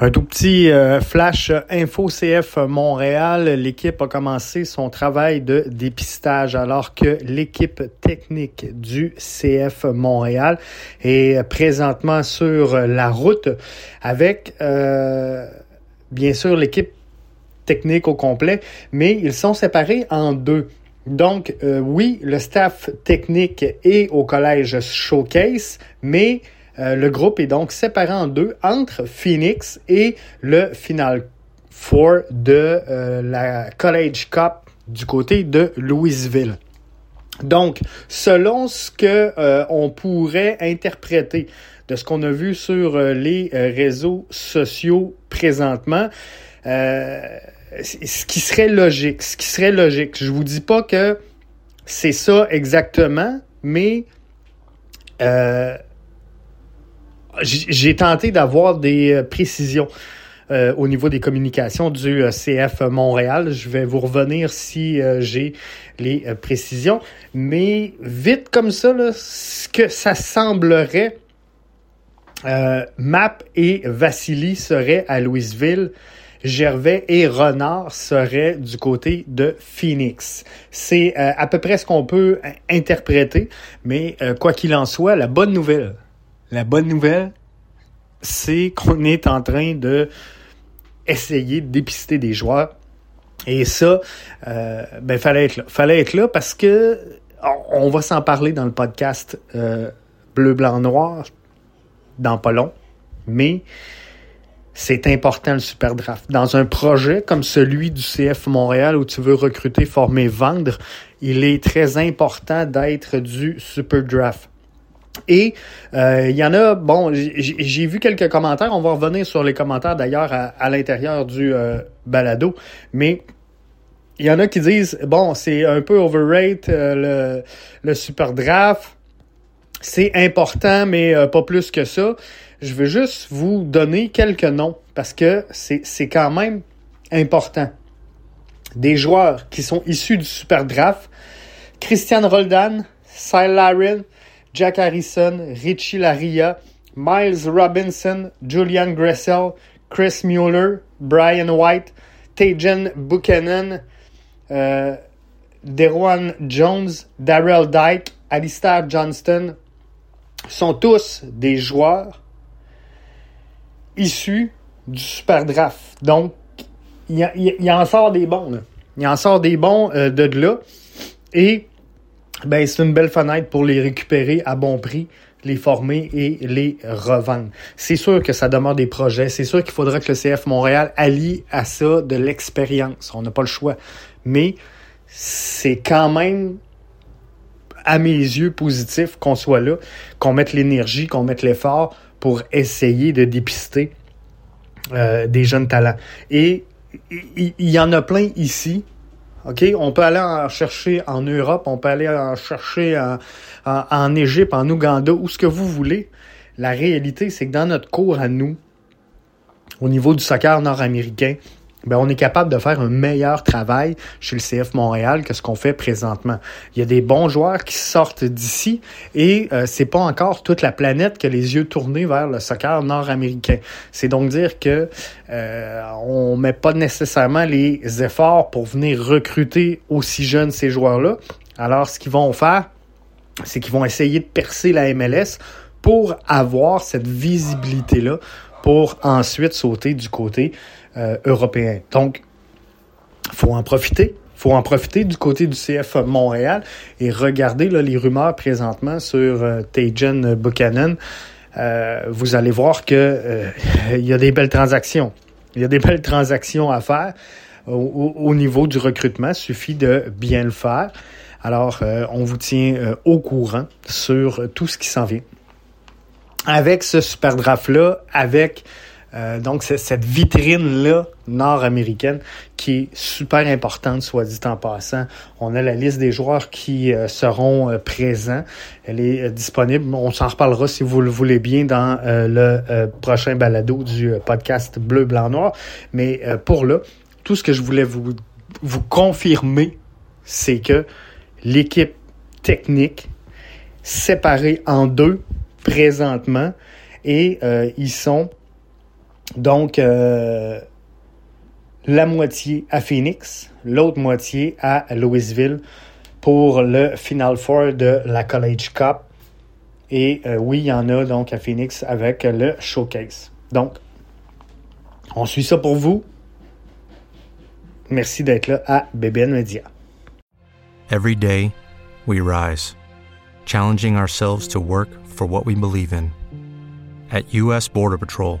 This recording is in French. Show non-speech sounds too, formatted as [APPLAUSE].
Un tout petit euh, flash info CF Montréal. L'équipe a commencé son travail de dépistage alors que l'équipe technique du CF Montréal est présentement sur la route avec euh, bien sûr l'équipe technique au complet, mais ils sont séparés en deux. Donc, euh, oui, le staff technique est au collège Showcase, mais euh, le groupe est donc séparé en deux entre Phoenix et le Final Four de euh, la College Cup du côté de Louisville. Donc, selon ce que on pourrait interpréter de ce qu'on a vu sur les réseaux sociaux présentement, ce qui serait logique, ce qui serait logique. Je vous dis pas que c'est ça exactement, mais euh, j'ai tenté d'avoir des euh, précisions euh, au niveau des communications du CF Montréal. Je vais vous revenir si j'ai les précisions. Mais vite comme ça, ce que ça semblerait, Map et Vassili seraient à Louisville. Gervais et Renard seraient du côté de Phoenix. C'est euh, à peu près ce qu'on peut interpréter, mais euh, quoi qu'il en soit, la bonne nouvelle, la bonne nouvelle, c'est qu'on est en train de essayer de dépister des joueurs. Et ça, euh, ben fallait être là. Fallait être là parce que on va s'en parler dans le podcast Bleu, Blanc, Noir dans pas long. Mais c'est important le super draft. Dans un projet comme celui du CF Montréal où tu veux recruter, former, vendre, il est très important d'être du super draft. Et euh, il y en a, bon, j'ai vu quelques commentaires, on va revenir sur les commentaires d'ailleurs à, l'intérieur du euh, balado, mais il y en a qui disent, bon, c'est un peu overrate euh, le, le super draft, c'est important, mais pas plus que ça. Je veux juste vous donner quelques noms parce que c'est quand même important. Des joueurs qui sont issus du Super Draft. Christian Roldan, Cy Larin, Jack Harrison, Richie Laria, Miles Robinson, Julian Gressel, Chris Mueller, Brian White, Tajan Buchanan, euh, Deron Jones, Darrell Dyke, Alistair Johnston sont tous des joueurs issu du super draft. Donc, il, il, en sort des bons. Là. Il en sort des bons euh, de là. Et ben, c'est une belle fenêtre pour les récupérer à bon prix, les former et les revendre. C'est sûr que ça demeure des projets. C'est sûr qu'il faudra que le CF Montréal allie à ça de l'expérience. On n'a pas le choix. Mais c'est quand même à mes yeux positif qu'on soit là, qu'on mette l'énergie, qu'on mette l'effort pour essayer de dépister euh, des jeunes talents. Et il y, en a plein ici. OK? On peut aller en chercher en Europe, on peut aller en chercher en, en, en Égypte, en Ouganda, où ce que vous voulez. La réalité, c'est que dans notre cours à nous, au niveau du soccer nord-américain, ben, on est capable de faire un meilleur travail chez le CF Montréal que ce qu'on fait présentement. Il y a des bons joueurs qui sortent d'ici et euh, c'est pas encore toute la planète qui a les yeux tournés vers le soccer nord-américain. C'est donc dire que euh, on met pas nécessairement les efforts pour venir recruter aussi jeunes ces joueurs-là. Alors, ce qu'ils vont faire, c'est qu'ils vont essayer de percer la MLS pour avoir cette visibilité-là pour ensuite sauter du côté européen. Donc, faut en profiter faut en profiter du côté du CF Montréal et regarder là, les rumeurs présentement sur euh, Buchanan. Euh, vous allez voir que euh, [LAUGHS] il y a des belles transactions. Il y a des belles transactions à faire au, niveau du recrutement. Suffit de bien le faire. Alors, on vous tient au courant sur tout ce qui s'en vient. Avec ce super draft-là, avec euh, donc, c'est cette vitrine-là nord-américaine qui est super importante, soit dit en passant. On a la liste des joueurs qui euh, seront euh, présents. Elle est disponible. On s'en reparlera si vous le voulez bien dans le prochain balado du podcast Bleu, Blanc, Noir. Mais pour là, tout ce que je voulais vous, vous confirmer, c'est que l'équipe technique séparée en deux présentement et ils sont donc, euh, la moitié à Phoenix, l'autre moitié à Louisville pour le Final Four de la College Cup. Et euh, oui, il y en a donc à Phoenix avec le Showcase. Donc, on suit ça pour vous. Merci d'être là à BBN Media. Every day, we rise, challenging ourselves to work for what we believe in. At U.S. Border Patrol,